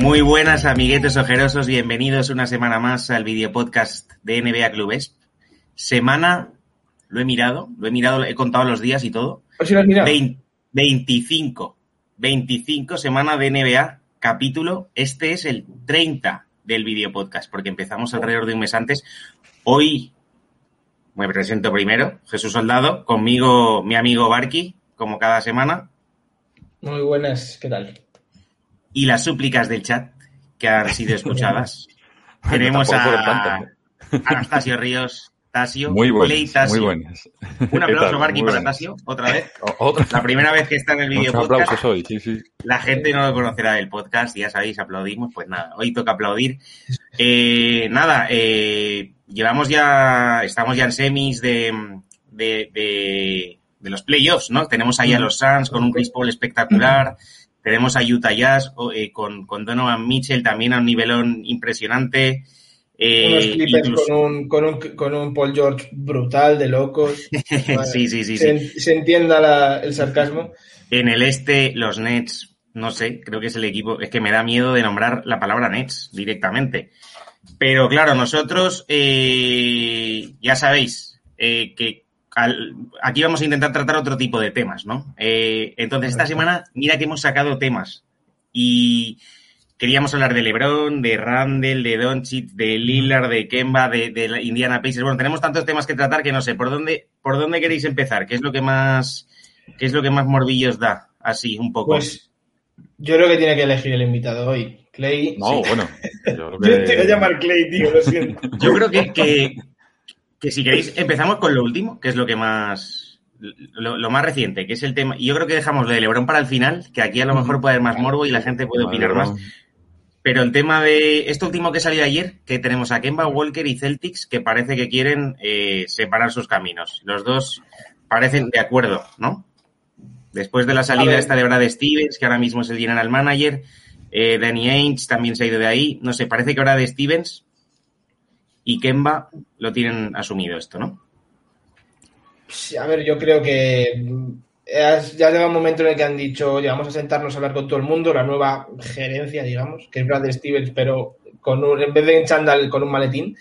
Muy buenas amiguetes ojerosos, bienvenidos una semana más al video podcast de NBA Clubes. Semana, lo he mirado, lo he mirado, he contado los días y todo. si lo has mirado? 20 25, 25 semana de NBA, capítulo, este es el 30 del video podcast, porque empezamos alrededor de un mes antes. Hoy me presento primero, Jesús Soldado, conmigo mi amigo Barky, como cada semana. Muy buenas, ¿qué tal? Y las súplicas del chat que han sido escuchadas. Tenemos a Anastasio Ríos, Tasio, Muy buenas, Play Tasio. muy buenas. Un ¿Qué aplauso? Barky, Muy para. Tasio, otra vez. Otra. La primera vez que está en el video Muchos podcast. aplausos hoy, sí, sí. La gente no lo conocerá del podcast, ya sabéis, aplaudimos. Pues nada, hoy toca aplaudir. Eh, nada, eh, llevamos ya, estamos ya en semis de, de, de, de los playoffs, ¿no? Tenemos ahí a los Suns con un Chris Paul espectacular. Tenemos a Utah Jazz eh, con, con Donovan Mitchell también a un nivelón impresionante. Eh, Unos incluso- con un, con, un, con un Paul George brutal, de locos. sí, sí, sí, se, sí. se entienda la- el sarcasmo. En el este, los Nets, no sé, creo que es el equipo, es que me da miedo de nombrar la palabra Nets directamente. Pero claro, nosotros, eh, ya sabéis, eh, que al- aquí vamos a intentar tratar otro tipo de temas, ¿no? Eh, entonces, esta semana, mira que hemos sacado temas y queríamos hablar de LeBron, de Randall, de Doncic, de Lillard, de Kemba, de, Indiana Pacers. Bueno, tenemos tantos temas que tratar que no sé, ¿por dónde, por dónde queréis empezar? ¿Qué es lo que más, qué es lo que más morbillos da? Así, un poco. Pues yo creo que tiene que elegir el invitado hoy. Clay. No, Sí. bueno. Yo creo Yo que... te voy a llamar Clay, tío, lo siento. Yo creo que, que, que si queréis, empezamos con lo último, que es lo que más. Lo, lo más reciente, que es el tema. Y yo creo que dejamos lo de Lebron para el final, que aquí a lo mejor puede haber más morbo y la gente puede opinar más. Pero el tema de esto último que salió ayer, que tenemos a Kemba Walker y Celtics, que parece que quieren eh, separar sus caminos. Los dos parecen de acuerdo, ¿no? Después de la salida esta de Brad Stevens, que ahora mismo es el general manager, eh, Danny Ainge también se ha ido de ahí. No sé, parece que Brad Stevens y Kemba lo tienen asumido esto, ¿no? Sí, A ver, yo creo que mm, has- ya llega un momento en el que han dicho, oye, vamos a sentarnos a hablar con todo el mundo, la nueva gerencia, digamos, que es Brad Stevens, pero con un, en vez de en chándal, con un maletín.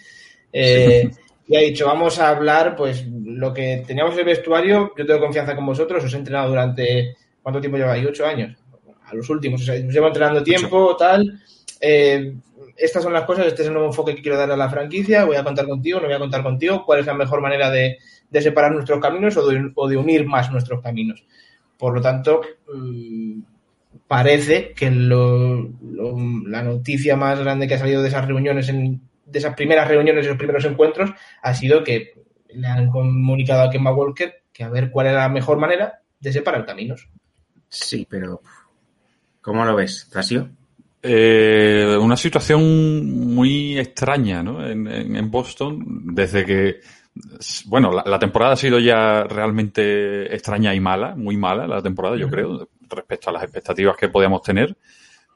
Eh, Y ha dicho, vamos a hablar, pues, lo que teníamos en el vestuario, yo tengo confianza con vosotros, os he entrenado durante, ¿cuánto tiempo lleváis? ¿Ocho años? A los últimos, o sea, os llevo entrenando tiempo, tal. Eh, estas son las cosas, este es el nuevo enfoque que quiero dar a la franquicia, voy a contar contigo, no voy a contar contigo, cuál es la mejor manera de, de separar nuestros caminos o de, de unir más nuestros caminos. Por lo tanto, mm, parece que la noticia más grande que ha salido de esas reuniones, en- de esas primeras reuniones, esos primeros encuentros, ha sido que le han comunicado a Kemba Walker que a ver cuál era la mejor manera de separar caminos. Sí, pero. ¿Cómo lo ves, Tasio? Eh, una situación muy extraña ¿no? en, en- en Boston desde que, bueno, la, la temporada ha sido ya realmente extraña y mala, muy mala la temporada, yo creo, respecto a las expectativas que podíamos tener.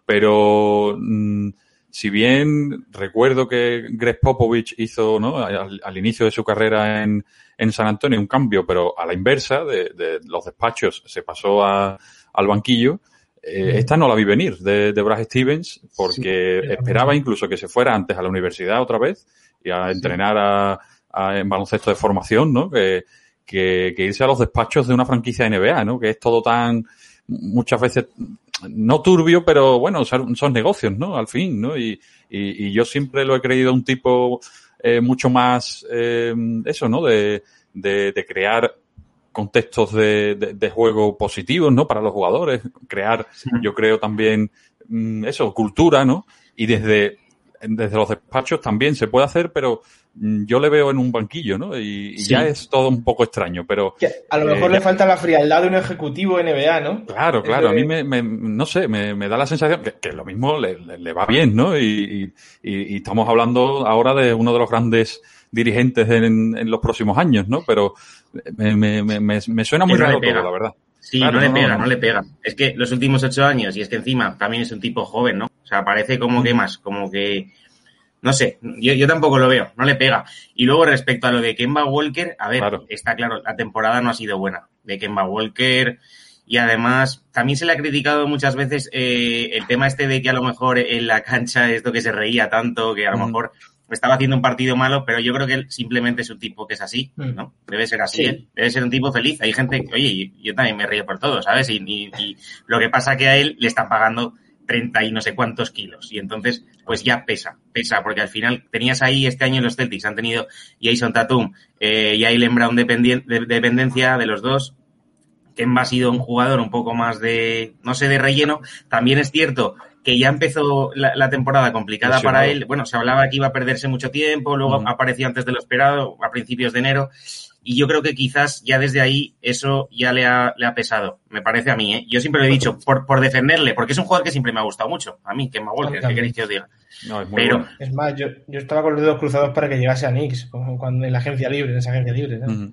Pero mm, si bien recuerdo que Greg Popovich hizo ¿no? al, al inicio de su carrera en, en San Antonio un cambio, pero a la inversa, de, de los despachos se pasó a- al banquillo. Eh, esta no la vi venir de, de Brad Stevens porque Sí, esperaba incluso que se fuera antes a la universidad otra vez y a entrenar a, a- en baloncesto de formación, ¿no? Que, que, que irse a los despachos de una franquicia NBA, ¿no? Que es todo tan muchas veces no turbio, pero bueno, son, son negocios, ¿no? Al fin, ¿no? Y, y, y yo siempre lo he creído un tipo eh, mucho más eh, eso, ¿no? De, de, de crear contextos de, de, de juego positivos, ¿no? Para los jugadores, crear, yo creo también, mm, eso, cultura, ¿no? Y desde, desde los despachos también se puede hacer, pero mm, yo le veo en un banquillo, ¿no? Y, Sí. ya es todo un poco extraño, pero Que a lo mejor Eh, le falta la frialdad de un ejecutivo NBA, ¿no? Claro, claro, a mí me, me- no sé, me, me da la sensación que, que lo mismo le, le- le va bien, ¿no? Y, y- y estamos hablando ahora de uno de los grandes dirigentes en, en los próximos años, ¿no? Pero me, me, me, me- suena muy raro todo, la verdad. Sí, Claro, no le no, pega, no. no le pega. Es que los últimos ocho años, y es que encima también es un tipo joven, ¿no? O sea, parece como que más, como que. No sé, yo, yo tampoco lo veo, no le pega. Y luego respecto a lo de Kemba Walker, a ver, Claro. está claro, la temporada no ha sido buena de Kemba Walker. y además también se le ha criticado muchas veces eh, el tema este de que a lo mejor en la cancha esto que se reía tanto, que a lo mejor estaba haciendo un partido malo, pero yo creo que él simplemente es un tipo que es así, mm. ¿no? Debe ser así, ¿eh? debe ser un tipo feliz. Hay gente que, oye, yo también me río por todo, ¿sabes? Y, y, lo que pasa que a él le están pagando 30 y no sé cuántos kilos. Y entonces, pues ya pesa, pesa, porque al final tenías ahí este año los Celtics, han tenido Jason Tatum eh, y Ailen Brown de, dependencia de los dos. Kemba ha sido un jugador un poco más de, no sé, de relleno. También es cierto que ya empezó la, temporada complicada para él. Bueno, se hablaba que iba a perderse mucho tiempo, luego apareció antes de lo esperado, a principios de enero. Y yo creo que quizás ya desde ahí eso ya le ha, le ha pesado, me parece a mí. ¿eh? Yo siempre lo he dicho, por, por defenderle, porque es un jugador que siempre me ha gustado mucho. A mí, que me Walker, ¿qué queréis que os diga? No, es, muy Pero, es más, yo, yo, estaba con los dedos cruzados para que llegase a Knicks, cuando, en la agencia libre, en esa agencia libre. Eh,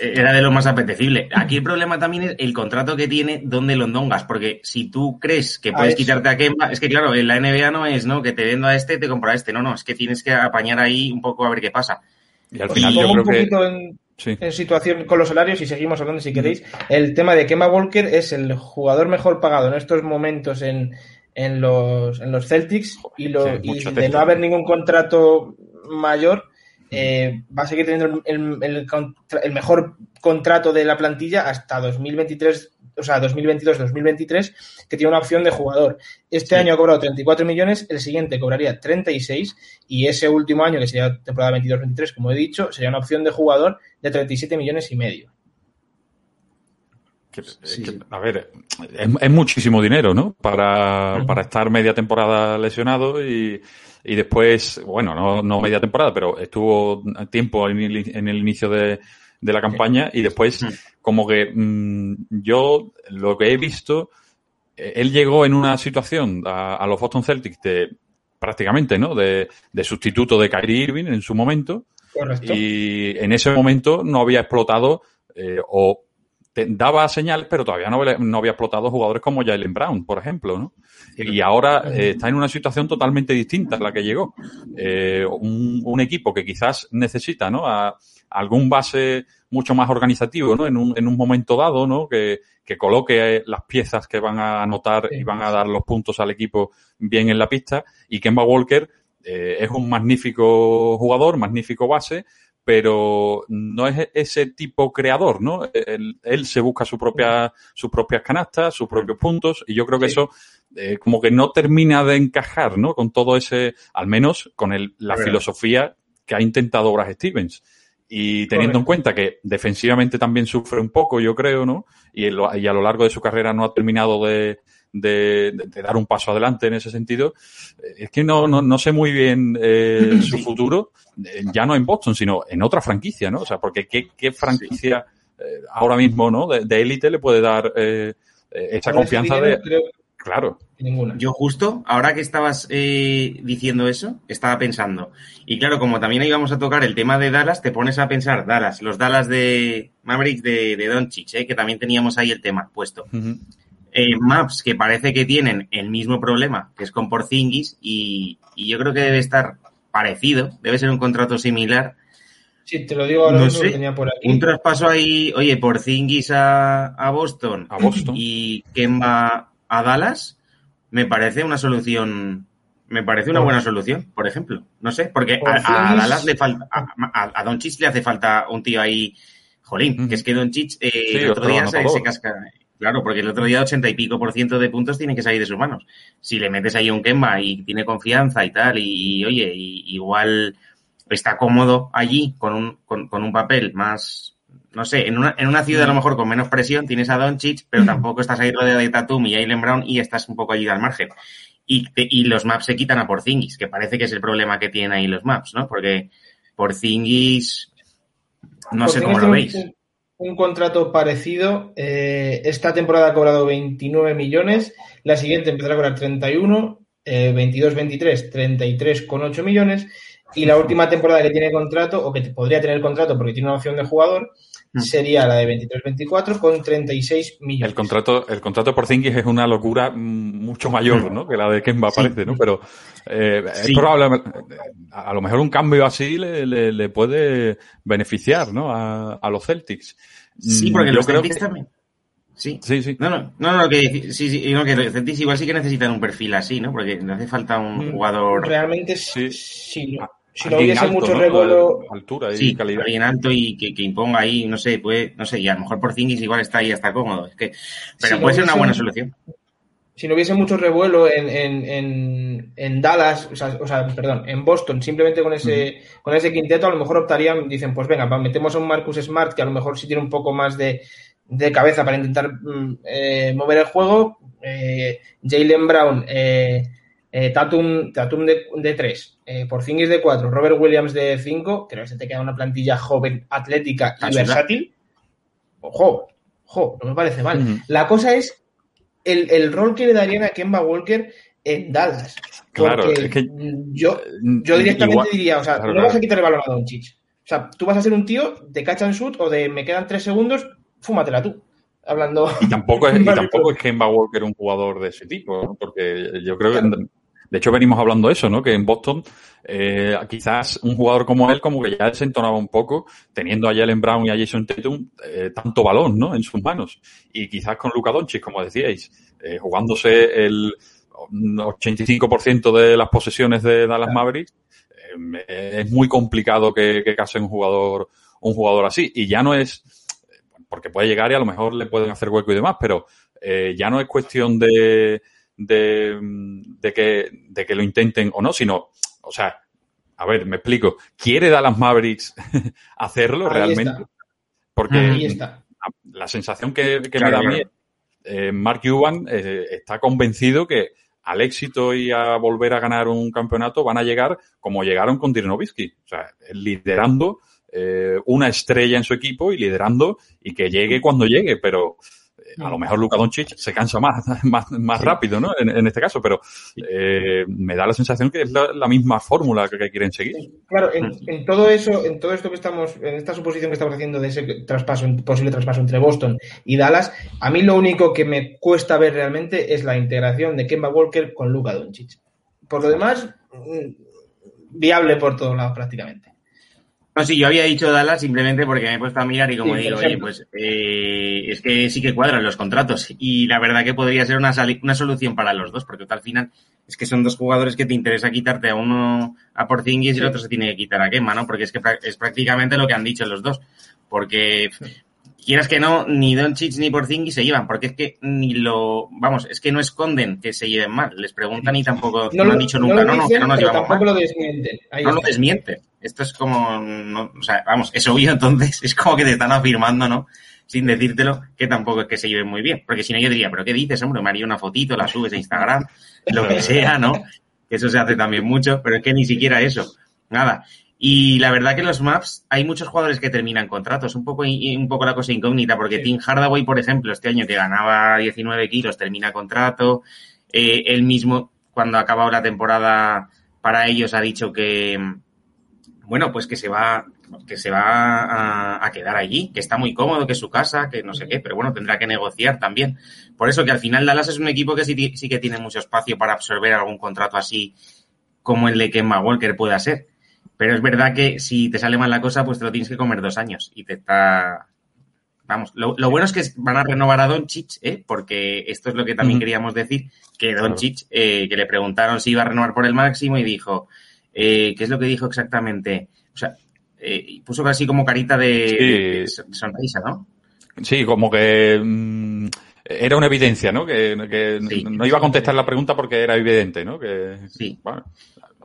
era de lo más apetecible. Aquí el problema también es el contrato que tiene donde Londongas, porque si tú crees que puedes quitarte a Kemba, es que claro, en la NBA no es, ¿no? Que te vendo a este, te compro a este. No, no, es que tienes que apañar ahí un poco a ver qué pasa. Y al final yo creo que... En, situación con los salarios y seguimos hablando si queréis. El tema de Kemba Walker es el jugador mejor pagado en estos momentos en, en, los, en los Celtics y, lo, y de no haber ningún contrato mayor eh, va a seguir teniendo el, el, mejor contrato de la plantilla hasta 2023, o sea, 2022-2023, que tiene una opción de jugador. Este año ha cobrado 34 millones, el siguiente cobraría 36 y ese último año, que sería temporada 22-23, como he dicho, sería una opción de jugador de 37 millones y medio. a ver, es, muchísimo dinero, ¿no? Para, para estar media temporada lesionado y, y después, bueno, no, no media temporada, pero estuvo tiempo en el, inicio de, de, la campaña y después mm. como que mm, yo lo que he visto, eh, él llegó en una situación a, los Boston Celtics de prácticamente, ¿no? De, de, sustituto de Kyrie Irving en su momento. Correcto. Y en ese momento no había explotado eh, o daba señales, pero todavía no, no, había explotado jugadores como Jalen Brown, por ejemplo, ¿no? Y ahora eh, está en una situación totalmente distinta a la que llegó. Eh, un, un, equipo que quizás necesita, ¿no? A, algún base mucho más organizativo, ¿no? En un, en un momento dado, ¿no? Que, que coloque las piezas que van a anotar y van a dar los puntos al equipo bien en la pista. Y Kemba Walker eh, es un magnífico jugador, magnífico base, pero no es ese tipo creador, ¿no? Él, él se busca su propia, sus propias canastas, sus propios puntos, y yo creo que eso eh, como que no termina de encajar, ¿no? Con todo ese, al menos con el, la filosofía que ha intentado Brad Stevens. Y teniendo en cuenta que defensivamente también sufre un poco, yo creo, ¿no? Y, y a lo largo de su carrera no ha terminado de, de, de, dar un paso adelante en ese sentido. Eh, es que no, no, no sé muy bien eh, su futuro, eh, ya no en Boston, sino en otra franquicia, ¿no? O sea, porque qué, qué franquicia eh, ahora mismo, ¿no? De élite le puede dar eh, esa confianza de... Claro. Ninguna. Yo justo, ahora que estabas eh, diciendo eso, estaba pensando. Y claro, como también íbamos a tocar el tema de Dallas, te pones a pensar Dallas, los Dallas de Mavericks de, de Doncic, eh, que también teníamos ahí el tema puesto. Eh, Maps, que parece que tienen el mismo problema, que es con Porzingis, y, y yo creo que debe estar parecido, debe ser un contrato similar. Sí, te lo digo ahora no sé, tenía por aquí. Un traspaso ahí, oye, Porzingis a, a Boston, a Boston. y Kemba a Dallas, me parece una solución, me parece una buena solución, por ejemplo. No sé, porque a, Dallas le falta, a, a Don Chich le hace falta un tío ahí, jolín, que es que Don Chich eh, el otro día se, casca. Claro, porque el otro día ochenta y pico por ciento de puntos tienen que salir de sus manos. Si le metes ahí un Kemba y tiene confianza y tal, y, oye, igual está cómodo allí con un, con, con un papel más, no sé, en una, en una ciudad a lo mm. mejor con menos presión tienes a Doncic, pero mm. tampoco estás ahí rodeado de Tatum y Jalen Brown y estás un poco allí al margen. Y, y los maps se quitan a Porzingis, que parece que es el problema que tienen ahí los maps, ¿no? Porque Porzingis, no sé cómo lo veis. Un, contrato parecido. Eh, esta temporada ha cobrado 29 millones, la siguiente empezará a cobrar 31, eh, 22-23, 33,8 millones. Y la última temporada que tiene contrato, o que podría tener contrato porque tiene una opción de jugador. Sería la de 23-24 con 36 millones. El contrato, el contrato por Zingis es una locura mucho mayor, ¿no? Que la de Kemba parece, ¿no? Pero eh, es probable, a lo mejor un cambio así le, le, puede beneficiar, ¿no? A, a, los Celtics. Sí, porque mm, Yo los Celtics también. Sí, Sí, sí. No, no, no, no, que, sí, sí, no, que los Celtics igual sí que necesitan un perfil así, ¿no? Porque le hace falta un Mm, jugador Realmente, Sí. si, si no hubiese alto, mucho ¿no? revuelo, Altura y sí, calidad. alguien alto y que, que imponga ahí, no sé, puede, no sé, y a lo mejor por Zingis igual está ahí, está cómodo. Es que, pero Si no puede ser una buena solución. si no hubiese mucho revuelo en, en, en, en Dallas, o sea, o sea, perdón, en Boston, simplemente con ese, con ese quinteto, a lo mejor optarían, dicen, pues venga, metemos a un Marcus Smart que a lo mejor sí tiene un poco más de, de cabeza para intentar mm, eh, mover el juego, eh, Jalen Brown, eh, eh, Tatum, Tatum de, de 3, eh, Porzingis de 4, Robert Williams de 5, creo que se te queda una plantilla joven, atlética y Ayuda. versátil. Ojo, ojo, no me parece mal. La cosa es el, el rol que le darían a Kemba Walker en Dallas. Claro, Porque es que- yo, yo directamente Igual- diría, o sea, claro, no vas a quitar el balón a Doncic. O sea, tú vas a ser un tío de catch and shoot o de me quedan tres segundos, fúmatela tú. Hablando. Y tampoco es, y tampoco es Kemba Walker un jugador de ese tipo, ¿no? porque yo creo que, de hecho, venimos hablando de eso, ¿no? Que en Boston, eh, quizás un jugador como él, como que ya se entonaba un poco, teniendo a Jalen Brown y a Jason Tatum eh, tanto balón, ¿no? En sus manos. Y quizás con Luka Doncic, como decíais, eh, jugándose el 85% de las posesiones de Dallas Mavericks, eh, es muy complicado que, que case un jugador, un jugador así. Y ya no es, porque puede llegar y a lo mejor le pueden hacer hueco y demás, pero eh, ya no es cuestión de, de, de que, de que lo intenten o no, sino, o sea, a ver, me explico, ¿quiere Dallas Mavericks hacerlo Ahí realmente? está. Porque Ahí está. la sensación que, que Claro, me da a mí, eh, Mark Cuban eh, está convencido que al éxito y a volver a ganar un campeonato van a llegar como llegaron con Dirk Nowitzki, o sea, liderando eh, una estrella en su equipo y liderando y que llegue cuando llegue, pero a lo mejor Luka Doncic se cansa más, más, más rápido, ¿no? En, en este caso, pero eh, me da la sensación que es la, la misma fórmula que, que quieren seguir. Claro, en, en todo eso, en todo esto que estamos, en esta suposición que estamos haciendo de ese traspaso, posible traspaso entre Boston y Dallas, a mí lo único que me cuesta ver realmente es la integración de Kemba Walker con Luka Doncic. Por lo demás, mm, viable por todos lados prácticamente. No, sí, yo había dicho Dallas simplemente porque me he puesto a mirar y como Sí, digo, oye, pues eh, es que sí que cuadran los contratos. Y la verdad que podría ser una, una solución para los dos, porque al final es que son dos jugadores que te interesa quitarte a uno a Porzingis y el otro se tiene que quitar a Kemba, ¿no? Porque es que es prácticamente lo que han dicho los dos, porque quieras que no, ni Doncic ni Porzingis se llevan, porque es que ni lo, vamos, es que no esconden que se lleven mal, les preguntan y tampoco no, lo- han dicho nunca, no, no, dicen, que no nos llevamos tampoco mal lo desmienten. Ahí no lo está. Esto es como, no, o sea, vamos, es obvio entonces, es como que te están afirmando, ¿no? Sin decírtelo, que tampoco es que se lleven muy bien. Porque si no, yo diría, ¿pero qué dices, hombre? Me haría una fotito, la subes a Instagram, lo que sea, ¿no? Que eso se hace también mucho, pero es que ni siquiera eso. Nada. Y la verdad que en los maps hay muchos jugadores que terminan contratos, un poco, un poco la cosa incógnita, porque Sí. Tim Hardaway, por ejemplo, este año que ganaba 19 kilos, termina contrato. Eh, él mismo, cuando ha acabado la temporada para ellos, ha dicho que, bueno, pues que se va, que se va a, a quedar allí, que está muy cómodo, que es su casa, que no sé qué, pero bueno, tendrá que negociar también. Por eso que al final Dallas es un equipo que sí, que tiene mucho espacio para absorber algún contrato así como el de Kemba Walker pueda ser. Pero es verdad que si te sale mal la cosa, pues te lo tienes que comer dos años y te está... Vamos, lo, lo bueno es que van a renovar a Doncic, ¿eh? porque esto es lo que también queríamos decir, que Doncic, eh, que le preguntaron si iba a renovar por el máximo y dijo, eh, ¿qué es lo que dijo exactamente? O sea, eh, puso casi como carita de, Sí. de- de sonrisa, ¿no? Sí, como que mm, era una evidencia, ¿no? Que, que Sí. no iba a contestar la pregunta porque era evidente, ¿no? Que, Sí. bueno,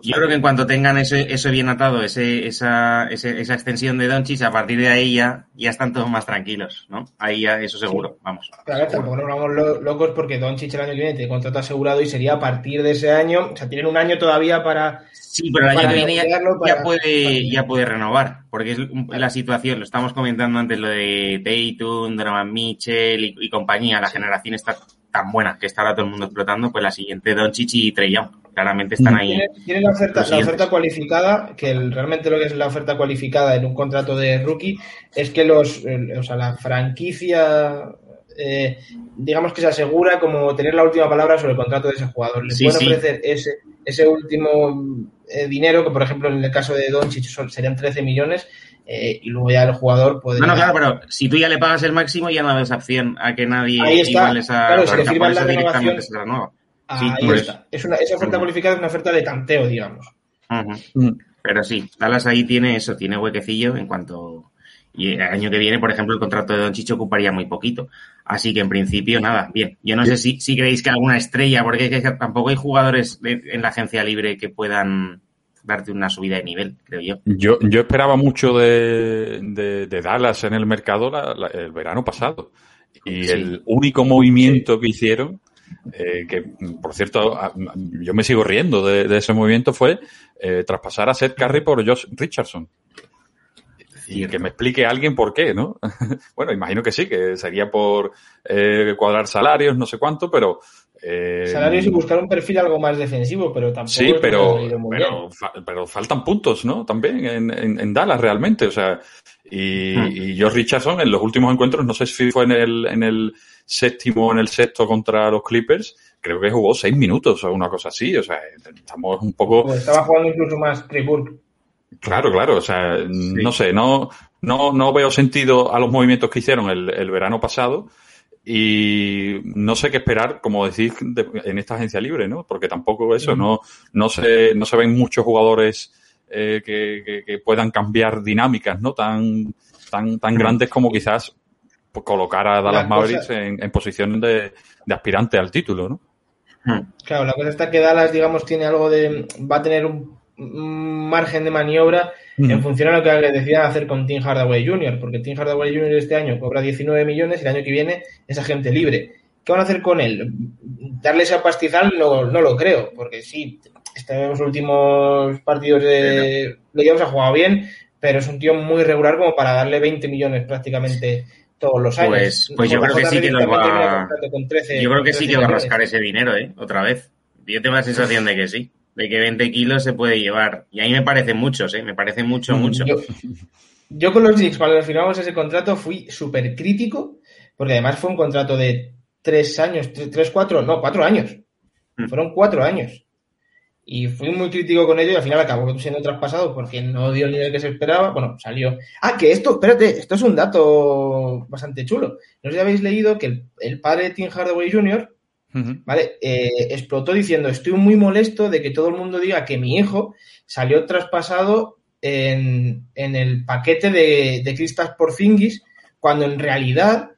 Yo creo que en cuanto tengan ese, eso bien atado, ese, esa, ese- esa extensión de Doncic, a partir de ahí ya, ya están todos más tranquilos, ¿no? Ahí ya, eso seguro, vamos. Claro, tampoco nos vamos lo- locos porque Doncic el año que viene tiene contrato asegurado y sería a partir de ese año, o sea, tienen un año todavía para... Sí, pero el año que viene ya, puede, para- ya puede renovar, porque es la situación, lo estamos comentando antes, lo de Tatum, Donovan Mitchell y, y compañía, la generación está tan buena que está ahora todo el mundo explotando, pues la siguiente Doncic y Trey claramente están ahí. Tiene, la, oferta, la oferta cualificada, que el- realmente lo que es la oferta cualificada en un contrato de rookie, es que los, o sea, la franquicia, eh, digamos que se asegura como tener la última palabra sobre el contrato de ese jugador. Le Sí, pueden sí. ofrecer ese, ese último eh, dinero, que por ejemplo en el caso de Doncic serían 13 millones, eh, y luego ya el jugador puede... No, no, claro, pero si tú ya le pagas el máximo ya no das opción a que nadie Ahí está. igual esa... Claro, si le por firman eso la renovación- se renueva. Ahí Sí, por está. Es una, esa oferta cualificada es una oferta de tanteo, digamos. Mm. Pero sí, Dallas ahí tiene eso, tiene huequecillo en cuanto... Y el año que viene, por ejemplo, el contrato de Don Chicho ocuparía muy poquito. Así que en principio, nada, bien. Yo no sé si, si creéis que alguna estrella, porque es que tampoco hay jugadores en la agencia libre que puedan darte una subida de nivel, creo yo. Yo, yo esperaba mucho de, de- de Dallas en el mercado la- la- el verano pasado. Y Sí. el único movimiento que hicieron, eh, que por cierto, yo me sigo riendo de, de ese movimiento, fue eh, traspasar a Seth Curry por Josh Richardson. Y que me explique alguien por qué, ¿no? bueno, imagino que sí, que sería por eh, cuadrar salarios, no sé cuánto, pero... eh, Salarios y buscar un perfil algo más defensivo, pero tampoco. Sí, pero, haya ido muy pero, fa- pero faltan puntos, ¿no? También en, en, en Dallas realmente, o sea, y, Hmm. y Josh Richardson en los últimos encuentros, no sé si fue en el, en el séptimo o en el sexto contra los Clippers, creo que jugó seis minutos o una cosa así, o sea, estamos un poco... Pues estaba jugando incluso más Trey Burke. Claro, claro, o sea, no sé, no, no, no veo sentido a los movimientos que hicieron el, el verano pasado y no sé qué esperar, como decís, de- en esta agencia libre, ¿no? Porque tampoco eso, no, no se, no se ven muchos jugadores eh, que, que- que puedan cambiar dinámicas, ¿no? Tan, tan, tan grandes como quizás pues, colocar a Dallas La Mavericks en, en posición de, de aspirante al título, ¿no? Claro, la cosa está que Dallas, digamos, tiene algo de. va a tener un margen de maniobra en función a lo que decidan hacer con Tim Hardaway Jr., porque Tim Hardaway Jr. este año cobra 19 millones y el año que viene es agente libre. ¿Qué van a hacer con él? ¿Darle ese pastizal? No, no lo creo, porque sí, estos últimos partidos de playoffs ha jugado bien, pero es un tío muy regular como para darle 20 millones prácticamente todos los años. Pues- pues yo creo que sí que lo va- tiene contrato con 13 Yo creo que sí 13 que va a rascar ese dinero, ¿eh? Otra vez. Yo tengo la sensación de que sí. De que 20 kilos se puede llevar. Y a mí me parecen muchos, ¿eh? Me parece mucho, mucho. Yo, yo con los Knicks, cuando firmamos ese contrato, fui súper crítico, porque además fue un contrato de tres años, tres, tres, cuatro, no, cuatro años. Mm. Fueron cuatro años. Y fui muy crítico con ello y al final acabó siendo traspasado porque no dio el nivel que se esperaba. Bueno, salió. Ah, que esto, espérate, esto es un dato bastante chulo. No sé si habéis leído que el, el padre de Tim Hardaway Jr. ¿vale? Eh, explotó diciendo, estoy muy molesto de que todo el mundo diga que mi hijo salió traspasado en, en el paquete de, de Kristaps Porzingis, cuando en realidad,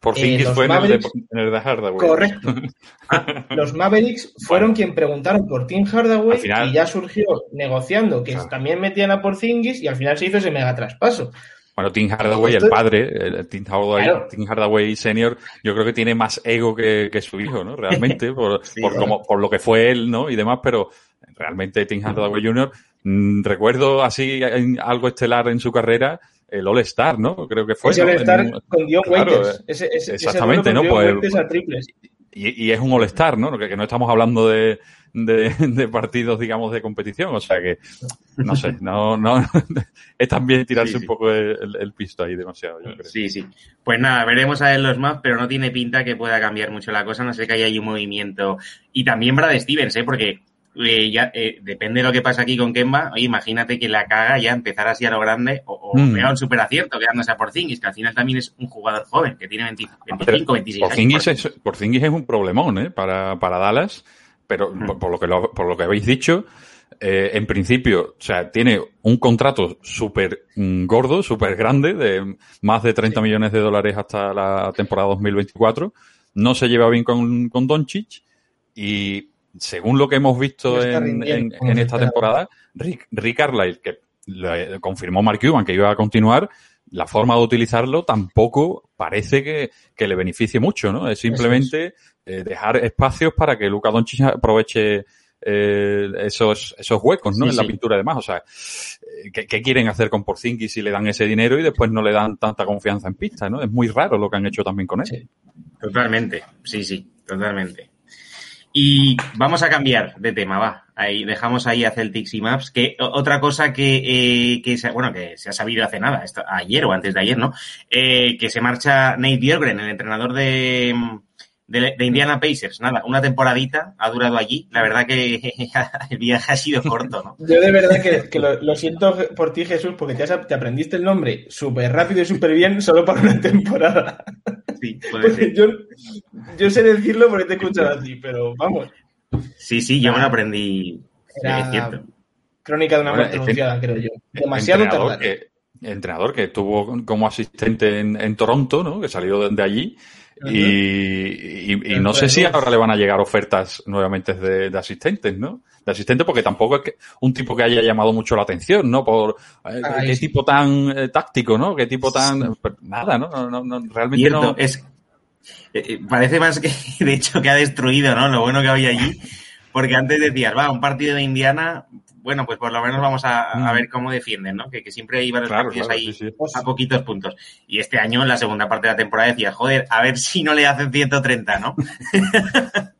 Por Eh, fue Mavericks- en el de Hardaway. correcto, los Mavericks fueron quien preguntaron por Tim Hardaway final- y ya surgió negociando que también metían a Porzingis y al final se hizo ese mega traspaso. Bueno, Tim Hardaway, el padre, el Tim Hardaway, Claro. Tim Hardaway senior, yo creo que tiene más ego que, que su hijo, ¿no? Realmente, por, Sí, por, como, por lo que fue él, ¿no? Y demás, pero realmente Tim Hardaway Jr., mm, recuerdo así en algo estelar en su carrera, el All-Star, ¿no? Creo que fue. Ese ¿no? All-Star con Dion claro, Waiters. eh, Ese, ese, exactamente, ese ¿no? con Dion Pues- a triples. Y, y es un All-Star, ¿no? Que, que no estamos hablando de, de, de partidos, digamos, de competición. O sea que, no sé, no, no, es también tirarse Sí, sí. un poco el, el- el pisto ahí demasiado, yo creo. Sí, sí. Pues nada, veremos a ver los más, pero no tiene pinta que pueda cambiar mucho la cosa, no sé que haya ahí un movimiento. Y también Brad Stevens, ¿eh? Porque eh, ya eh, depende de lo que pasa aquí con Kemba, oye, imagínate que la caga ya empezar así a lo grande o, o Mm. un super acierto quedándose a Porzingis, que al final también es un jugador joven, que tiene 20 25, 26 Porzingis años. es, Porzingis es un problemón ¿eh? para, para Dallas, pero Mm. por, por lo que lo- por lo que habéis dicho, eh, en principio, o sea, tiene un contrato súper mm, gordo, súper grande, de más de 30 millones de dólares hasta la temporada 2024. No se lleva bien con, con Doncic y según lo que hemos visto en, en- esta temporada, Rick, Rick Carlisle, que lo- confirmó Mark Cuban que iba a continuar, la forma de utilizarlo tampoco parece que, que le beneficie mucho, ¿no? Es simplemente eh, dejar espacios para que Luka Doncic aproveche eh, esos, esos huecos, ¿no? Sí, en la sí. pintura de más. O sea, eh, ¿qué, qué quieren hacer con Porzingis si le dan ese dinero y después no le dan tanta confianza en pista, ¿no? Es muy raro lo que han hecho también con él. Sí. Totalmente, sí, sí, totalmente. Y vamos a cambiar de tema, va. Ahí dejamos ahí a Celtics y Maps, que otra cosa que, eh, que se, bueno, que se ha sabido hace nada, esto- ayer o antes de ayer, ¿no? Eh, que se marcha Nate Bjorkgren, el entrenador de, de, Indiana Pacers, nada, una temporadita ha durado allí. La verdad que el viaje ha sido corto, ¿no? Yo de verdad que, lo, siento por ti, Jesús, porque te, te aprendiste el nombre súper rápido y súper bien solo para una temporada. Sí, puede ser. Yo, yo, sé decirlo porque te he escuchado a ti, pero vamos. Sí, sí, yo me lo aprendí. Era crónica de una muerte anunciada, creo yo. Demasiado tarde. entrenador que estuvo como asistente en, Toronto, ¿no? Que salió de allí y, no sé si ahora le van a llegar ofertas nuevamente de, asistentes, ¿no? De asistentes porque tampoco es que un tipo que haya llamado mucho la atención, ¿no? Por eh, qué tipo tan eh, táctico, ¿no? Qué tipo tan... Nada, ¿no? no, no realmente no... Es, eh, parece más que, de hecho, que ha destruido, ¿no? Lo bueno que había allí. Porque antes decías, va, un partido de Indiana, bueno, pues por lo menos vamos a, mm. ver cómo defienden, ¿no? Que, siempre iban los partidos ahí a poquitos puntos. Y este año, en la segunda parte de la temporada, decía, joder, a ver si no le hacen 130, ¿no?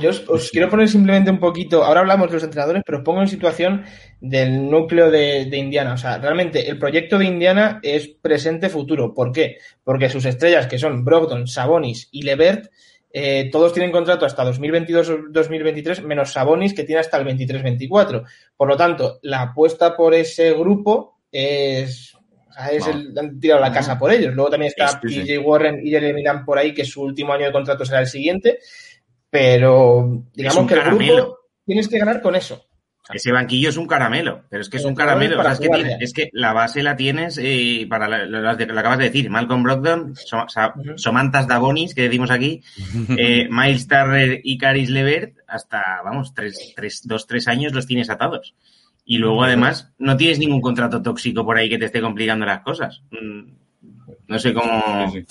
Yo, os, quiero poner simplemente un poquito, ahora hablamos de los entrenadores, pero os pongo en situación del núcleo de, de, Indiana. O sea, realmente el proyecto de Indiana es presente-futuro. ¿Por qué? Porque sus estrellas, que son Brogdon, Sabonis y Levert, eh, todos tienen contrato hasta 2022-2023, menos Sabonis, que tiene hasta el 23-24. Por lo tanto, la apuesta por ese grupo es. es el, han tirado la casa por ellos. Luego también está PJ Warren y Jeremy Milan por ahí, que su último año de contrato será el siguiente. Pero digamos que el grupo tienes que ganar con eso. Ese banquillo es un caramelo, pero es que es un caramelo. es, que la base la tienes eh, para lo, acabas de decir. Malcolm Brogdon, Somantas Dabonis, que decimos aquí, eh, Miles Turner y Caris Levert, hasta, vamos, tres, tres, dos, tres años los tienes atados. Y luego, además, no tienes ningún contrato tóxico por ahí que te esté complicando las cosas. Mm, no sé cómo. Sí,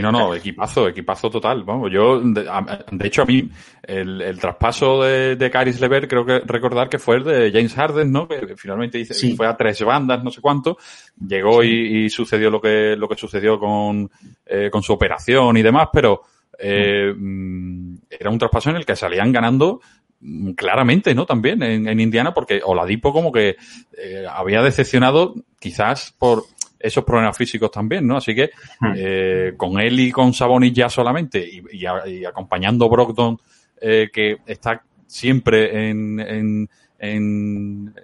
no, no, equipazo, equipazo total. Vamos, yo, de, hecho, a mí, el, traspaso de, de Caris Lever, creo que recordar que fue el de James Harden, ¿no? Que finalmente dice, fue a tres bandas, no sé cuánto. Llegó y, sucedió lo que, lo que sucedió con, eh, con su operación y demás, pero, eh, mm, era un traspaso en el que salían ganando mm, claramente, ¿no? También en, en Indiana, porque Oladipo como que eh, había decepcionado quizás por esos problemas físicos también, ¿no? Así que hmm. eh, con él y con Sabonis ya solamente y, acompañando Brogdon, eh, que está siempre en, en, en,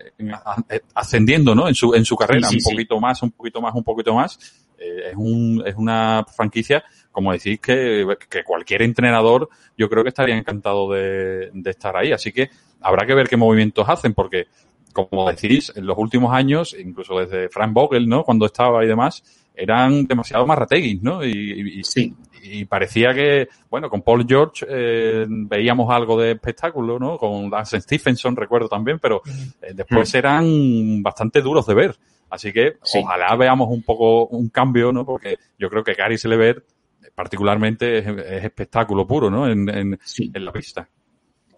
ascendiendo, ¿no? En su, en su carrera, un poquito más, un poquito más, un poquito más. Eh, es, un, es una franquicia, como decís, que, que cualquier entrenador yo creo que estaría encantado de, de estar ahí. Así que habrá que ver qué movimientos hacen, porque como decís, en los últimos años, incluso desde Frank Vogel, ¿no? Cuando estaba y demás, eran demasiado marrateguis, ¿no? Y, sí. y parecía que, bueno, con Paul George eh, veíamos algo de espectáculo, ¿no? Con Lance Stephenson, recuerdo también, pero eh, después eran bastante duros de ver. Así que ojalá veamos un poco un cambio, ¿no? Porque yo creo que Gary Slever particularmente es, espectáculo puro, ¿no? En, en, en la pista.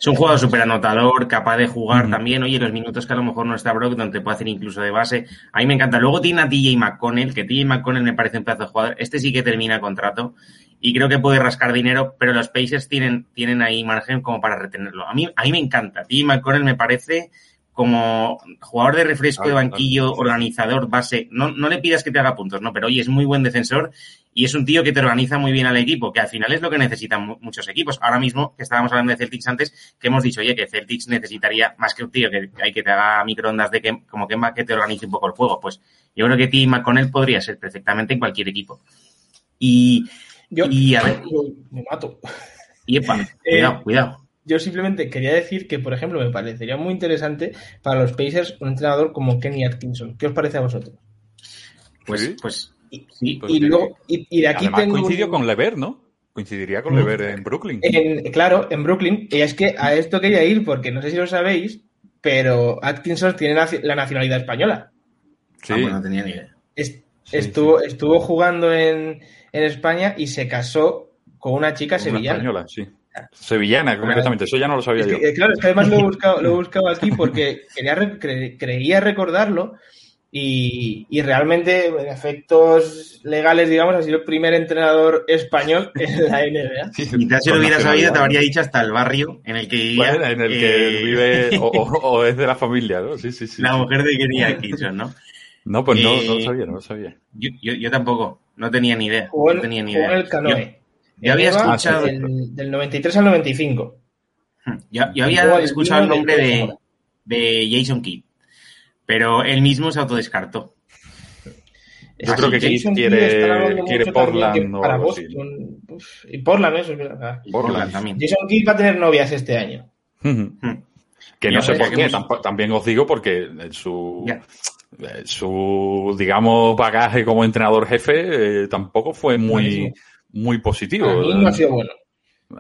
Es un jugador súper anotador, capaz de jugar también. Oye, los minutos que a lo mejor no está Brock, donde te puede hacer incluso de base. A mí me encanta. Luego tiene a TJ McConnell, que TJ McConnell me parece un pedazo de jugador. Este sí que termina contrato y creo que puede rascar dinero, pero los Pacers tienen, tienen ahí margen como para retenerlo. A mí, a mí me encanta. TJ McConnell me parece como jugador de refresco de banquillo, organizador, base, no, no le pidas que te haga puntos, ¿no? Pero oye, es muy buen defensor y es un tío que te organiza muy bien al equipo, que al final es lo que necesitan muchos equipos. Ahora mismo, que estábamos hablando de Celtics antes, que hemos dicho, oye, que Celtics necesitaría más que un tío que hay que te haga microondas de que, como que, que te organice un poco el juego. Pues yo creo que Tim con él podría ser perfectamente en cualquier equipo. Y, yo, y a ver. Me mato. Y epa, cuidado, eh, cuidado yo simplemente quería decir que, por ejemplo, me parecería muy interesante para los Pacers un entrenador como Kenny Atkinson. ¿Qué os parece a vosotros? Pues, pues, y, pues luego, y, de aquí tengo coincidió con Lever, ¿no? Coincidiría con Lever en Brooklyn. claro, en Brooklyn. Y es que a esto quería ir porque no sé si lo sabéis, pero Atkinson tiene la nacionalidad española. Sí. Ah, pues no tenía ni idea. estuvo, estuvo jugando en, en, España y se casó con una chica sevillana. Española, sí. Sevillana, completamente. Eso ya no lo sabía yo. claro, es que además lo he buscado, lo he buscado aquí porque quería, creía recordarlo y, y, realmente, en efectos legales, digamos, ha sido el primer entrenador español en la NBA. Quizás si lo hubiera sabido, te habría dicho hasta el barrio en el que vivía. en el que eh, vive o, es de la familia, ¿no? Sí, sí, sí. La mujer de Kenny Kitson, ¿no? No, pues no, no lo sabía, no lo sabía. Yo, yo, yo, tampoco, no tenía ni idea. Jugó, no tenía ni idea. el canoe. Yo había en EVA escuchado- del, del 93 al 95. Yo, yo había escuchado el nombre de, de Jason Kidd, pero él mismo se autodescartó. Yo Así creo que Kidd Jason quiere- quiere Portland o para algo así. Uf, y Portland, eso es verdad. Portland. también. Jason Kidd va a tener novias este año. Hmm. Que no sé por qué, hemos- también os digo porque su, Ya. eh, su, digamos, bagaje como entrenador jefe eh, tampoco fue muy, Buenísimo. Muy positivo. A mí no ha sido bueno.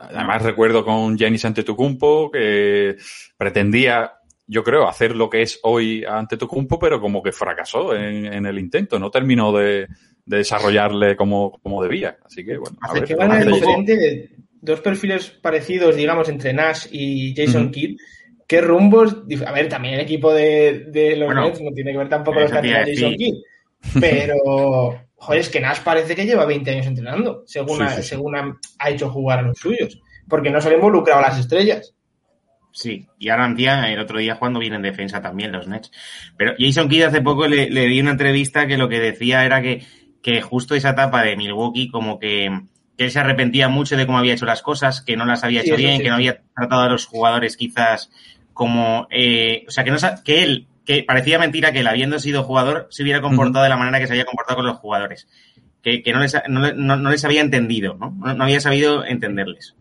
Además recuerdo con Giannis Antetokounmpo que pretendía, yo creo, hacer lo que es hoy Antetokounmpo, pero como que fracasó en, en el intento, no terminó de, de desarrollarle como, como debía. Así que, bueno, a ver. Que van a diferente, dos perfiles parecidos, digamos, entre Nash y Jason. Kidd. ¿Qué rumbos? A ver, también el equipo de, de los Bueno, Nets no tiene que ver tampoco los eso que Jason. Kidd. Pero, joder, es que Nash parece que lleva 20 años entrenando, según, Sí, sí, según ha, ha hecho jugar a los suyos. Porque no se le involucrado a las estrellas. Sí, y ahora el otro día jugando bien en defensa también los Nets. Pero Jason Kidd hace poco le, le di una entrevista que lo que decía era que, que justo esa etapa de Milwaukee como que, que él se arrepentía mucho de cómo había hecho las cosas, que no las había Sí, hecho bien, sí. que no había tratado a los jugadores quizás como... eh, o sea, que, no, que él, que parecía mentira que él, habiendo sido jugador, se hubiera comportado de la manera que se había comportado con los jugadores. Que, que no, les, ha- no, no- no les había entendido, ¿no? No, no había sabido entenderles.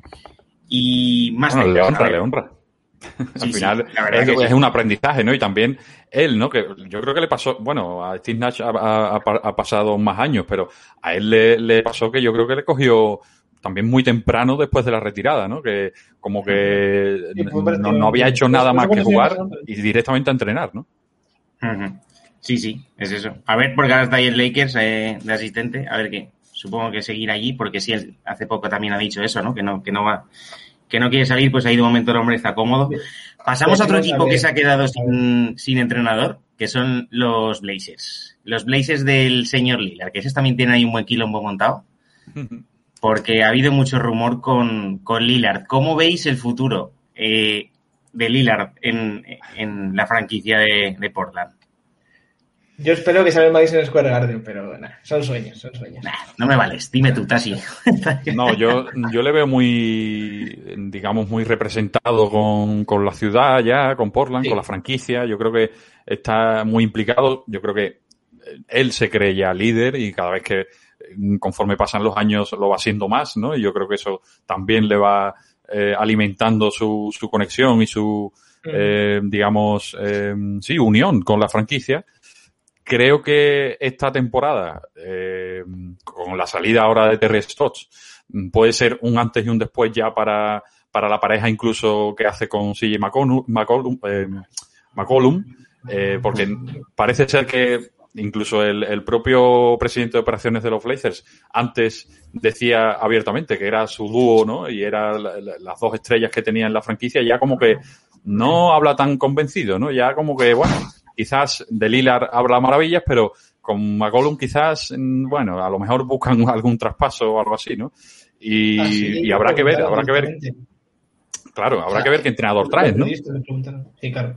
Y más Bueno, le honra, le honra. Sí, Al final es, que sí. es un aprendizaje, ¿no? Y también él, ¿no? Que yo creo que le pasó, bueno, a Steve Nash ha, ha- ha- ha pasado más años, pero a él le, le pasó que yo creo que le cogió también muy temprano después de la retirada, ¿no? Que como que Sí, fue no, había hecho nada fue más que cuando se jugar y directamente a entrenar, ¿no? Sí, sí, es eso. A ver, porque ahora está ahí el Lakers eh, de asistente, a ver qué. Supongo que seguir allí, porque sí, él hace poco también ha dicho eso, ¿no? Que no, que no va, que no quiere salir, pues ahí de momento el hombre está cómodo. Pasamos a otro equipo que se ha quedado sin, sin entrenador, que son los Blazers. Los Blazers del señor Lillard, que esos también tienen ahí un buen quilombo montado, porque ha habido mucho rumor con, con Lillard. ¿Cómo veis el futuro eh, de Lillard en, en la franquicia de, de Portland? Yo espero que salga el Madison Square Garden, pero nada, son sueños, son sueños. Nah, no me vales, dime tú, Tasi. No, yo, yo le veo muy, digamos, muy representado con, con la ciudad ya, con Portland, Sí. con la franquicia. Yo creo que está muy implicado. Yo creo que él se cree ya líder y cada vez que, conforme pasan los años, lo va siendo más, ¿no? Y yo creo que eso también le va eh, alimentando su, su conexión y su, eh, digamos, eh, sí, unión con la franquicia. Creo que esta temporada, eh, con la salida ahora de Terry Stotts, puede ser un antes y un después ya para, para la pareja incluso que hace con CJ McCollum, McCollum, eh, McCollum, porque parece ser que incluso el, el propio presidente de operaciones de los Blazers antes decía abiertamente que era su dúo, ¿no? Y era la- la- las dos estrellas que tenía en la franquicia, ya como que no habla tan convencido, ¿no? Ya como que, bueno, quizás de Lillard habla maravillas, pero con McCollum quizás, mm, bueno, a lo mejor buscan algún traspaso o algo así, ¿no? Y, Ah, sí, y habrá que ver, habrá que ver, claro, habrá que ver qué entrenador traes, ¿no? Sí, claro.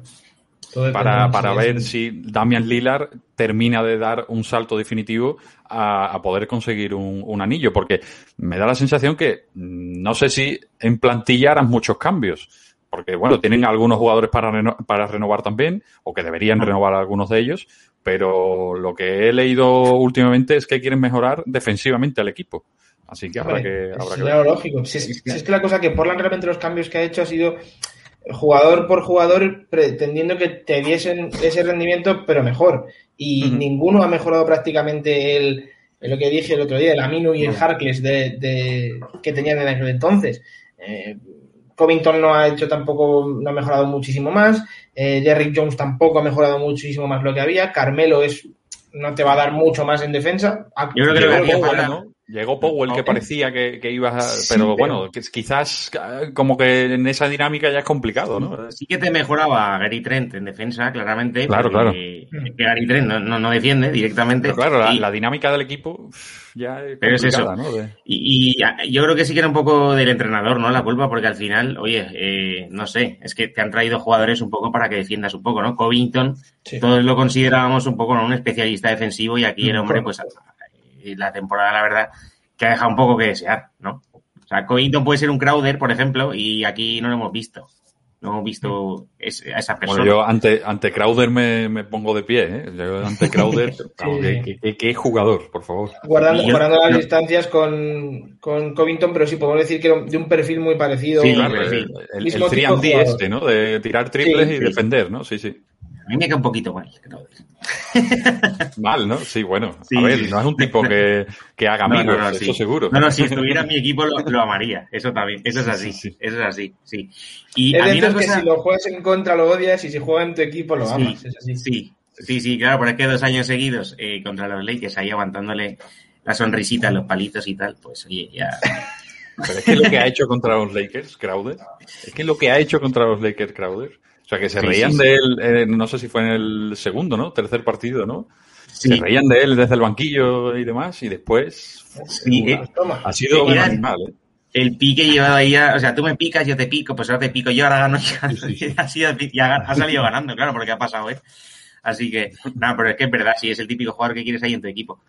Para, para ver es- si Damian Lillard termina de dar un salto definitivo a, a poder conseguir un, un anillo, porque me da la sensación que mm, no sé si en plantilla harán muchos cambios, porque bueno, tienen algunos jugadores para, reno- para renovar también, o que deberían renovar algunos de ellos, pero lo que he leído últimamente es que quieren mejorar defensivamente al equipo. Así que habrá que, habrá que ver. lo lógico. Si es, si es que la cosa que Portland realmente los cambios que ha hecho ha sido jugador por jugador pretendiendo que te diesen ese rendimiento, pero mejor. Y ninguno ha mejorado prácticamente el, lo que dije el otro día, el Aminu y el Harkless de, de- que tenían en aquel entonces. Eh, Covington no ha hecho tampoco, no ha mejorado muchísimo más. Eh, Derrick Jones tampoco ha mejorado muchísimo más lo que había. Carmelo es no te va a dar mucho más en defensa. Yo creo que que falta- ¿no? Llegó Powell, que parecía que, que iba a... Sí, pero pero- bueno, quizás eh, como que en esa dinámica ya es complicado, ¿no? Sí que te mejoraba Gary Trent en defensa, claramente. Claro, porque- Que Gary Trent no, no, no defiende directamente. Pero claro, la, Y- la dinámica del equipo ya es Pero es ¿no? De- Y, y yo creo que sí que era un poco del entrenador, ¿no? La culpa, porque al final, oye, eh, no sé, es que te han traído jugadores un poco para que defiendas un poco, ¿no? Covington, Sí. todos lo considerábamos un poco ¿no? un especialista defensivo y aquí el hombre, pues, eh, la temporada, la verdad, que ha dejado un poco que desear, ¿no? sea, Covington puede ser un Crowder, por ejemplo, y aquí no lo hemos visto. No hemos visto es, a esa persona. Bueno, yo ante, ante Crowder me, me pongo de pie, ¿eh? Yo ante Crowder, vamos, Sí. ¿qué, qué, qué jugador, por favor. Guardando, Y yo- guardando las distancias con, con Covington, pero sí podemos decir que era de un perfil muy parecido. Sí, Claro, el, el, Mismo el tipo 3 de D jugador. este, ¿no? De tirar triples Sí, y sí. defender, ¿no? Sí, sí. A mí me cae un poquito mal, Crowder. Mal, ¿no? Sí, bueno. Sí, a ver, no es un tipo que, que haga No, no, amigos, no, eso sí. seguro. No, no, si estuviera en mi equipo lo, lo amaría. Eso también. Eso es Sí, así. sí, sí. Eso es así, sí. Y Es a mí estos que si lo juegas en contra lo odias y si juega en tu equipo lo amas. Sí, es así. sí, sí, sí, claro, pero es que dos años seguidos eh, contra los Lakers ahí aguantándole la sonrisita, los palitos y tal, pues oye, ya... Pero es que lo que ha hecho contra los Lakers, Crowder, es que lo que ha hecho contra los Lakers, Crowder, o sea, que se Sí, reían sí, sí. de él, eh, no sé si fue en el segundo, ¿no? Tercer partido, ¿no? Sí, Se reían de él desde el banquillo y demás, y después sí, Una- eh, toma. ha sido un animal, ¿eh? el pique llevado ahí ya, o sea, tú me picas, yo te pico, pues ahora te pico yo, ahora gano yo. Sí, sí. Ha, sido- y ha, ha salido ganando, claro, porque ha pasado, ¿eh? Así que, nada, pero es que es verdad, sí, es el típico jugador que quieres ahí en tu equipo.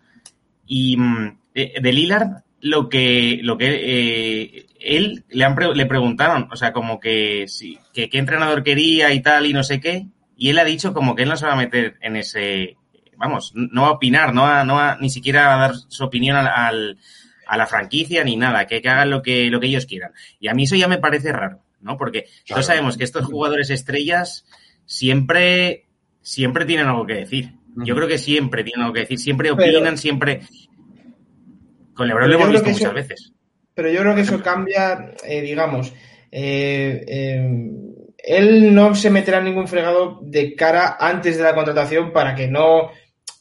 Y mm, eh, de Lillard, lo que, lo que eh, él le, han pre- le preguntaron, o sea, como que, sí, que qué entrenador quería y tal y no sé qué, y él ha dicho como que él no se va a meter en ese, vamos, no va a opinar, no va, no va ni siquiera a dar su opinión al, al- a la franquicia ni nada, que, que hagan lo que, lo que ellos quieran. Y a mí eso ya me parece raro, ¿no? Porque Claro. todos sabemos que estos jugadores estrellas siempre, siempre tienen algo que decir. Yo creo que siempre tienen algo que decir, siempre Pero- opinan, siempre. Con LeBron lo hemos visto muchas eso- veces. Pero yo creo que eso cambia, eh, digamos. eh, eh, él no se meterá en ningún fregado de cara antes de la contratación para que no,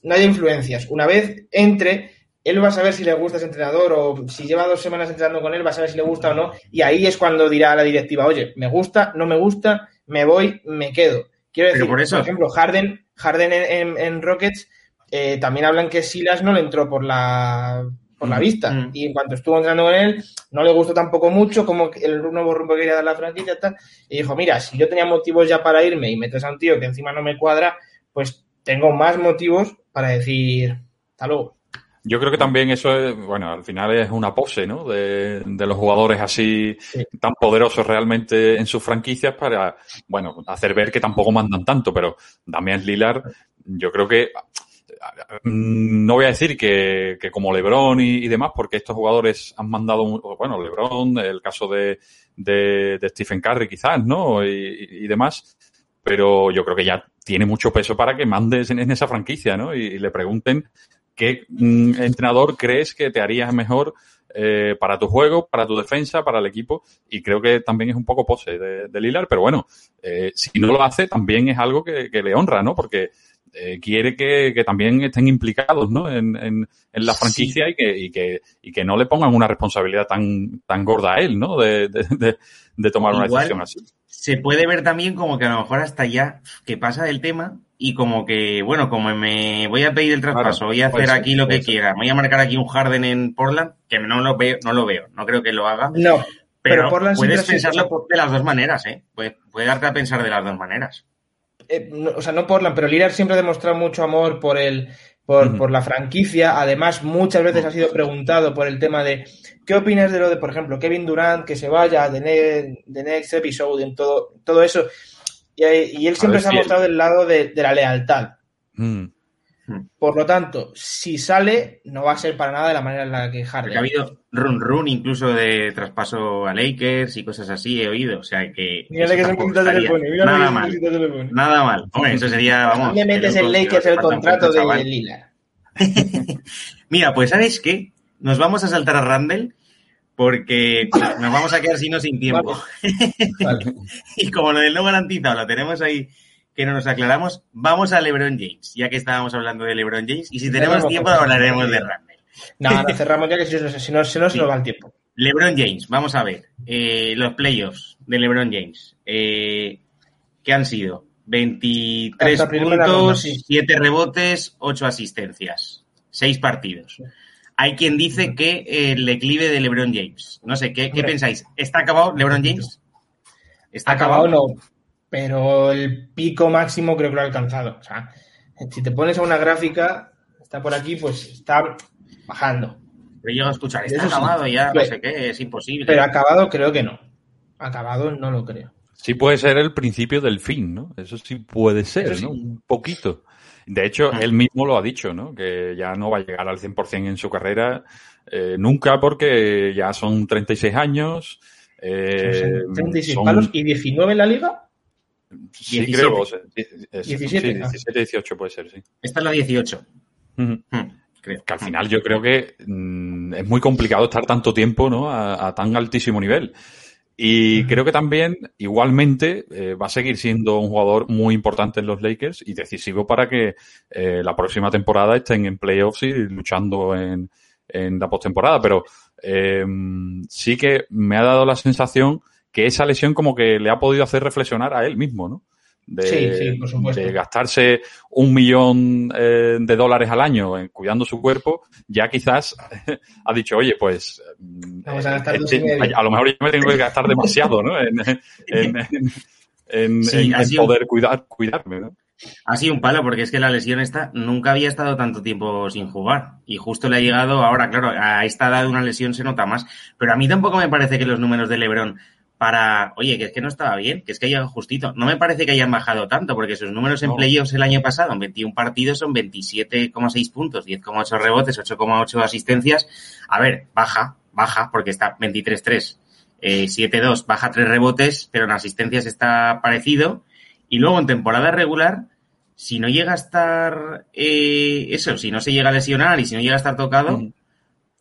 no haya influencias. Una vez entre, él va a saber si le gusta ese entrenador o si lleva dos semanas entrenando con él, va a saber si le gusta o no. Y ahí es cuando dirá a la directiva, oye, me gusta, no me gusta, me voy, me quedo. Quiero decir, por eso- ejemplo, Harden, Harden en, en- en Rockets eh, también hablan que Silas no le entró por la por la vista. mm. Y en cuanto estuvo entrenando con él, no le gustó tampoco mucho como que el nuevo rumbo que quería dar la franquicia y tal. Y dijo, mira, si yo tenía motivos ya para irme y metes a un tío que encima no me cuadra, pues tengo más motivos para decir, hasta luego. Yo creo que también eso es, bueno, al final es una pose, ¿no? De, de los jugadores así Sí. tan poderosos realmente en sus franquicias para, bueno, hacer ver que tampoco mandan tanto, pero Damián Lillard, yo creo que no voy a decir que, como LeBron y, demás, porque estos jugadores han mandado, un- bueno, LeBron, el caso de, de, Stephen Curry quizás, ¿no? Y, demás, pero yo creo que ya tiene mucho peso para que mandes en, esa franquicia, ¿no? Y, le pregunten qué mm, entrenador crees que te haría mejor eh, para tu juego, para tu defensa, para el equipo. Y creo que también es un poco pose de, de Lillard, pero bueno, eh, si no lo hace, también es algo que le honra, ¿no? Porque eh, quiere que, que también estén implicados, ¿no? En, en, en la franquicia y, que, y, que, y que no le pongan una responsabilidad tan, tan gorda a él, ¿no? De, de, de, de tomar una decisión así. Se puede ver también como que a lo mejor hasta ya que pasa del tema y como que, bueno, como me voy a pedir el traspaso, Claro, voy a hacer ser, aquí lo que ser. quiera, voy a marcar aquí un Harden en Portland, que no lo veo, no lo veo, no creo que lo haga, No, pero, pero Portland siempre puedes pensarlo de las dos maneras, ¿eh? Puede, puede darte a pensar de las dos maneras. Eh, no- o sea, no Portland, pero Lillard siempre ha demostrado mucho amor por el, por, por la franquicia. Además, muchas veces ha sido preguntado por el tema de ¿qué opinas de lo de, por ejemplo, Kevin Durant que se vaya de, ne- de Next Episode en todo, todo eso? Y, y él siempre se ha mostrado del lado de, de la lealtad. Mm. Por lo tanto, si sale, no va a ser para nada de la manera en la que Porque ha Harden. habido run run incluso de traspaso a Lakers y cosas así, he oído. O sea que. Mírale eso que se pone, mírale Nada mal. se pone. Nada mal. Hombre, eso sería, vamos. Le metes en locos, Lakers el contrato de Lillard. Mira, pues ¿sabes qué? Nos vamos a saltar a Randall porque nos vamos a quedar sin no sin tiempo. Vale. Y como lo del no garantizado lo tenemos ahí que no nos aclaramos, vamos a LeBron James, ya que estábamos hablando de LeBron James. Y si tenemos tiempo, hablaremos de Randall. No, no, cerramos ya que si, no- si no, si no se nos va el tiempo. LeBron James, vamos a ver. eh, los playoffs de LeBron James. Eh, ¿Qué han sido? 23 Hasta primera ronda, puntos, sí. 7 rebotes, 8 asistencias. 6 partidos. Hay quien dice que el declive de LeBron James. No sé, ¿qué, pensáis? ¿Está acabado LeBron James? ¿Está acabado no, pero el pico máximo creo que lo ha alcanzado. O sea, si te pones a una gráfica, está por aquí, pues está bajando. Pero llego a escuchar, está Eso sí. acabado ya, no sé qué, es imposible. Pero acabado creo que no. Acabado no lo creo. Sí puede ser el principio del fin, ¿no? Eso sí puede ser, sí. ¿no? Un poquito. De hecho, Mm. él mismo lo ha dicho, ¿no? Que ya no va a llegar al 100% en su carrera eh, nunca porque ya son 36 años. eh, Son 36 son- palos y 19 en la liga. Sí, 17. creo. o sea, die- eso, 17, sí, ah. 17, 18 puede ser, sí. Esta es la 18, Ujú. hmm, creo. Que al final yo creo que mm, es muy complicado estar tanto tiempo, ¿no? A, a tan altísimo nivel. Y creo que también, igualmente, eh, va a seguir siendo un jugador muy importante en los Lakers y decisivo para que eh, la próxima temporada estén en playoffs y luchando en, en la postemporada. Pero eh, sí que me ha dado la sensación que esa lesión como que le ha podido hacer reflexionar a él mismo, ¿no? De, Sí, sí, por supuesto. de gastarse un millón eh, de dólares al año en cuidando su cuerpo, ya quizás ha dicho, oye, pues mm, Vamos a eh, medio. a lo mejor yo me tengo que gastar demasiado, ¿no? En, en, en- en- Sí, en- ha en sido- poder cuidar, cuidarme, ¿no? Ha sido un palo porque es que la lesión esta nunca había estado tanto tiempo sin jugar y justo le ha llegado ahora, claro, a esta edad de una lesión se nota más, pero a mí tampoco me parece que los números de Lebron para, oye, que es que no estaba bien, que es que ha llegado justito, no me parece que hayan bajado tanto porque sus números en No. playoffs el año pasado en 21 partidos son 27,6 puntos, 10,8 rebotes, 8,8 asistencias. A ver, baja, baja porque está 23-3, eh, 7-2, baja 3 rebotes, pero en asistencias está parecido. Y luego en temporada regular, si no llega a estar eh, eso, si no se llega a lesionar y si no llega a estar tocado.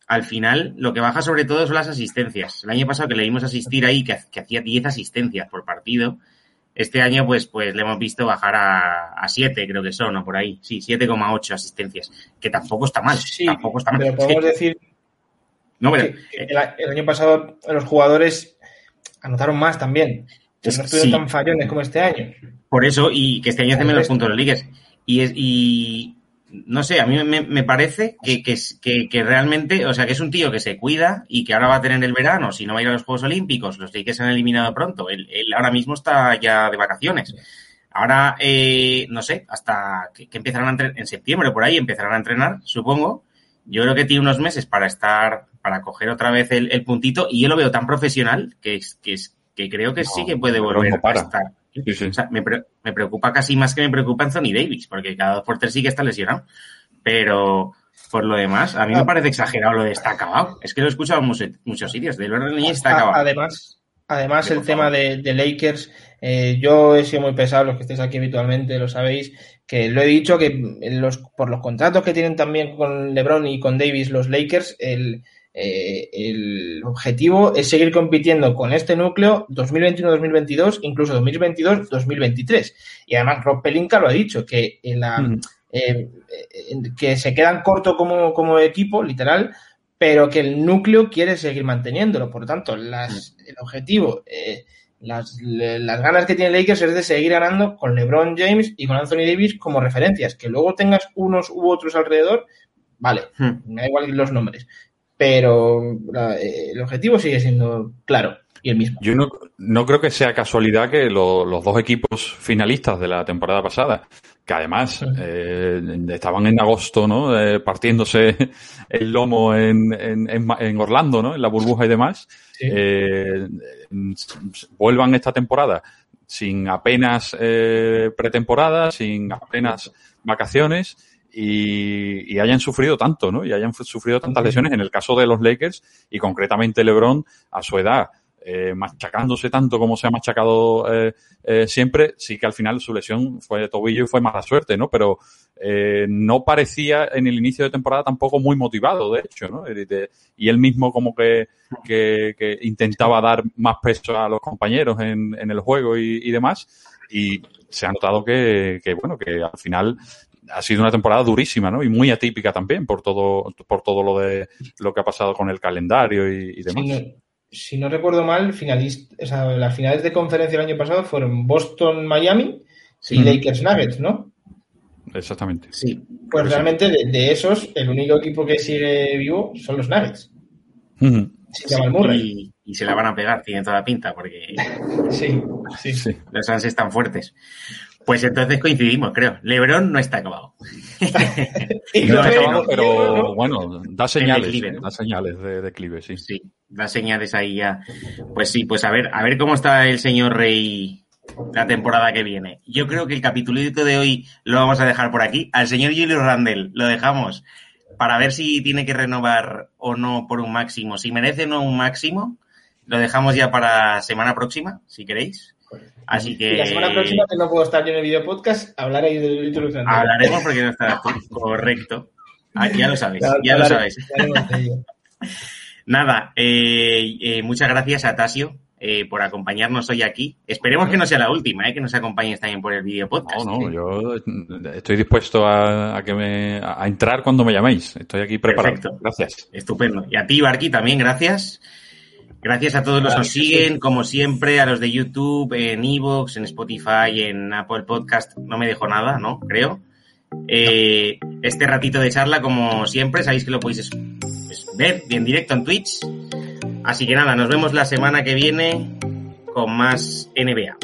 Al final lo que baja sobre todo son las asistencias. El año pasado que le vimos asistir ahí, que, ha- que hacía 10 asistencias por partido, este año pues, pues le hemos visto bajar a, a 7, creo que son, o por ahí. Sí, 7,8 asistencias, que tampoco está mal. Sí, tampoco está mal. pero podemos decir no, pero, que el, el año pasado los jugadores anotaron más también. Es- no estuvieron sí. tan fallones como este año. Por eso, y que este año hace Por menos puntos los Lakers. Y, es, y no sé, a mí me, me parece que, que, que, que realmente, o sea, que es un tío que se cuida y que ahora va a tener el verano, si no va a ir a los Juegos Olímpicos, los Lakers se han eliminado pronto. Él, él ahora mismo está ya de vacaciones. Ahora, eh, no sé, hasta que, que empezarán a entrenar, en septiembre por ahí empezarán a entrenar, supongo. Yo creo que tiene unos meses para estar, para coger otra vez el, el puntito y yo lo veo tan profesional que, es, que, es, que creo que No, sí que puede volver no para. a estar. Sí, sí. O sea, me, pre- me preocupa casi más que me preocupa Anthony Davis, porque cada dos por tres sí que está lesionado. Pero por lo demás, a mí me Ah. parece exagerado lo de está acabado. Es que lo he escuchado en muchos, muchos sitios. De Lord está acabado. Además, además el tema de, de Lakers, eh, yo he sido muy pesado, los que estáis aquí habitualmente lo sabéis, que lo he dicho que los, por los contratos que tienen también con LeBron y con Davis los Lakers, el, eh, el objetivo es seguir compitiendo con este núcleo 2021-2022, incluso 2022-2023. Y además Rob Pelinka lo ha dicho, que en la, Ujú. eh, que se quedan cortos como, como equipo, literal, pero que el núcleo quiere seguir manteniéndolo. Por lo tanto, las, el objetivo, eh, las, le- las ganas que tiene Lakers es de seguir ganando con LeBron James y con Anthony Davis como referencias. Que luego tengas unos u otros alrededor, vale, Hmm. me da igual los nombres. Pero la- eh, el objetivo sigue siendo claro y el mismo. Yo no, no creo que sea casualidad que lo- los dos equipos finalistas de la temporada pasada, que además eh, estaban en agosto, ¿no? Eh, partiéndose el lomo en, en, Orlando, ¿no? En la burbuja y demás, Sí. eh, vuelvan esta temporada sin apenas eh, pretemporada, sin apenas vacaciones y, y hayan sufrido tanto, ¿no? Y hayan sufrido tantas lesiones en el caso de los Lakers y concretamente LeBron a su edad, eh, machacándose tanto como se ha machacado eh, eh, siempre, sí que al final su lesión fue de tobillo y fue mala suerte, ¿no? Pero eh, no parecía en el inicio de temporada tampoco muy motivado, de hecho, ¿no? De- y él mismo como que, que, que intentaba dar más peso a los compañeros en, en el juego y, y demás. Y se ha notado que, que, bueno, que al final ha sido una temporada durísima, ¿no? Y muy atípica también por todo, por todo lo de lo que ha pasado con el calendario y, y demás. Si no, si no recuerdo mal, finalista, o sea, las finales de conferencia el año pasado fueron Boston-Miami Sí. y Lakers-Nuggets, ¿no? Exactamente. Sí. Pues Sí. realmente de, de esos, el único equipo que sigue vivo son los Nuggets. Y, y se la van a pegar, tiene toda la pinta, porque Sí, sí. Sí. los Suns están fuertes. Pues entonces coincidimos, creo. Lebron no está acabado. no está acabado, pero bueno, da señales, da señales de declive, sí. Sí, da señales ahí ya. Pues sí, pues a ver, a ver cómo está el señor Rey la temporada que viene. Yo creo que el capitulito de hoy lo vamos a dejar por aquí. Al señor Julio Randall lo dejamos para ver si tiene que renovar o no por un máximo. Si merece o no un máximo, lo dejamos ya para semana próxima, si queréis. Así que. la semana próxima, que no puedo estar yo en el video podcast, hablaré de Julio Hablaremos porque no estarás tú. Correcto. Ah, ya lo sabéis, ya lo sabéis. Nada, eh, eh, muchas gracias a Tasio eh, por acompañarnos hoy aquí. Esperemos que no sea la última, eh, que nos acompañes también por el video podcast. No, no, yo estoy dispuesto a, que me, a entrar cuando me llaméis. Estoy aquí preparado. Perfecto. Gracias. Estupendo. Y a ti, Barky, también gracias. Gracias a todos los que nos siguen, como siempre, a los de YouTube, en Evox, en Spotify, en Apple Podcast. No me dejo nada, ¿no? Creo. Eh, este ratito de charla, como siempre, sabéis que lo podéis ver bien directo en Twitch Así que nada, nos vemos la semana que viene con más NBA.